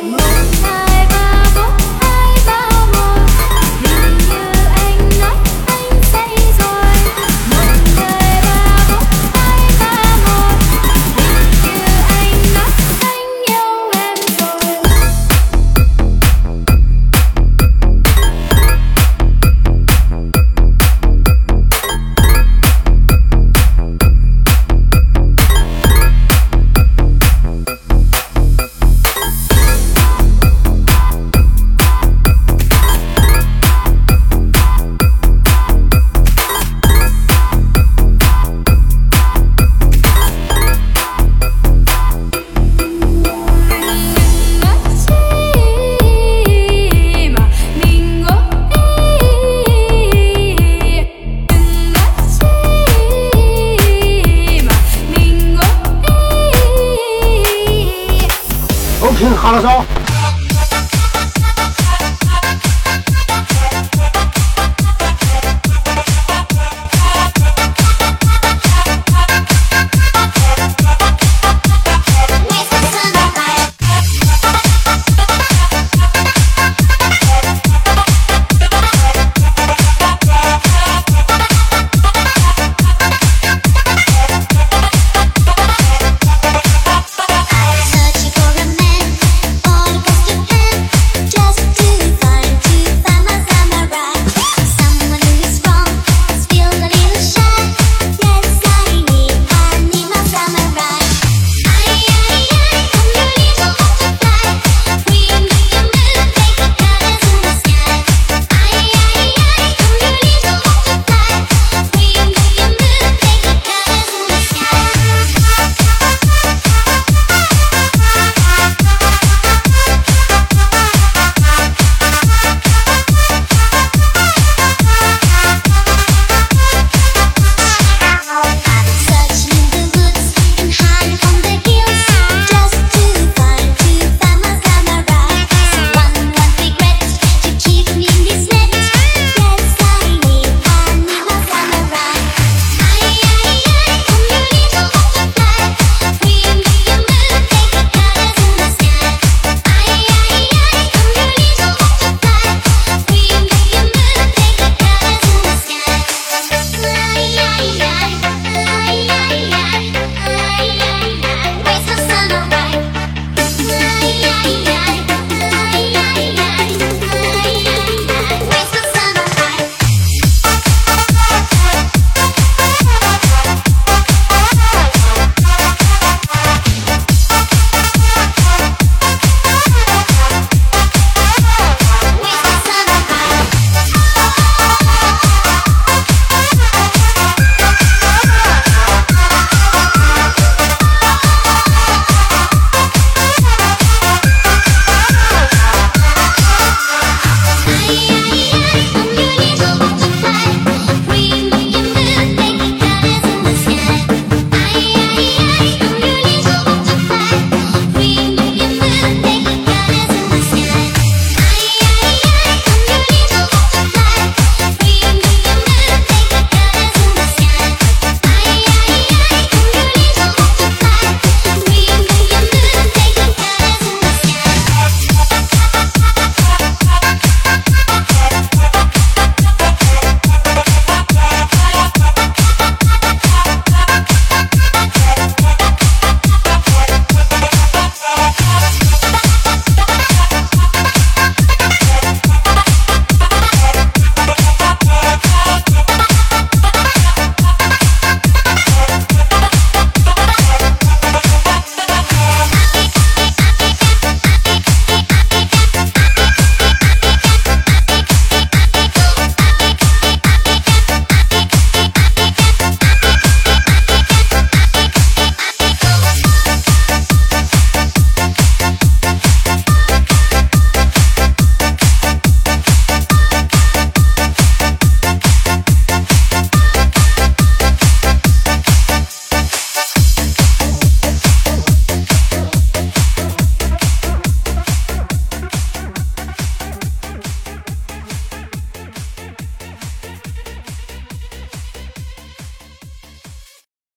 Move 马拉松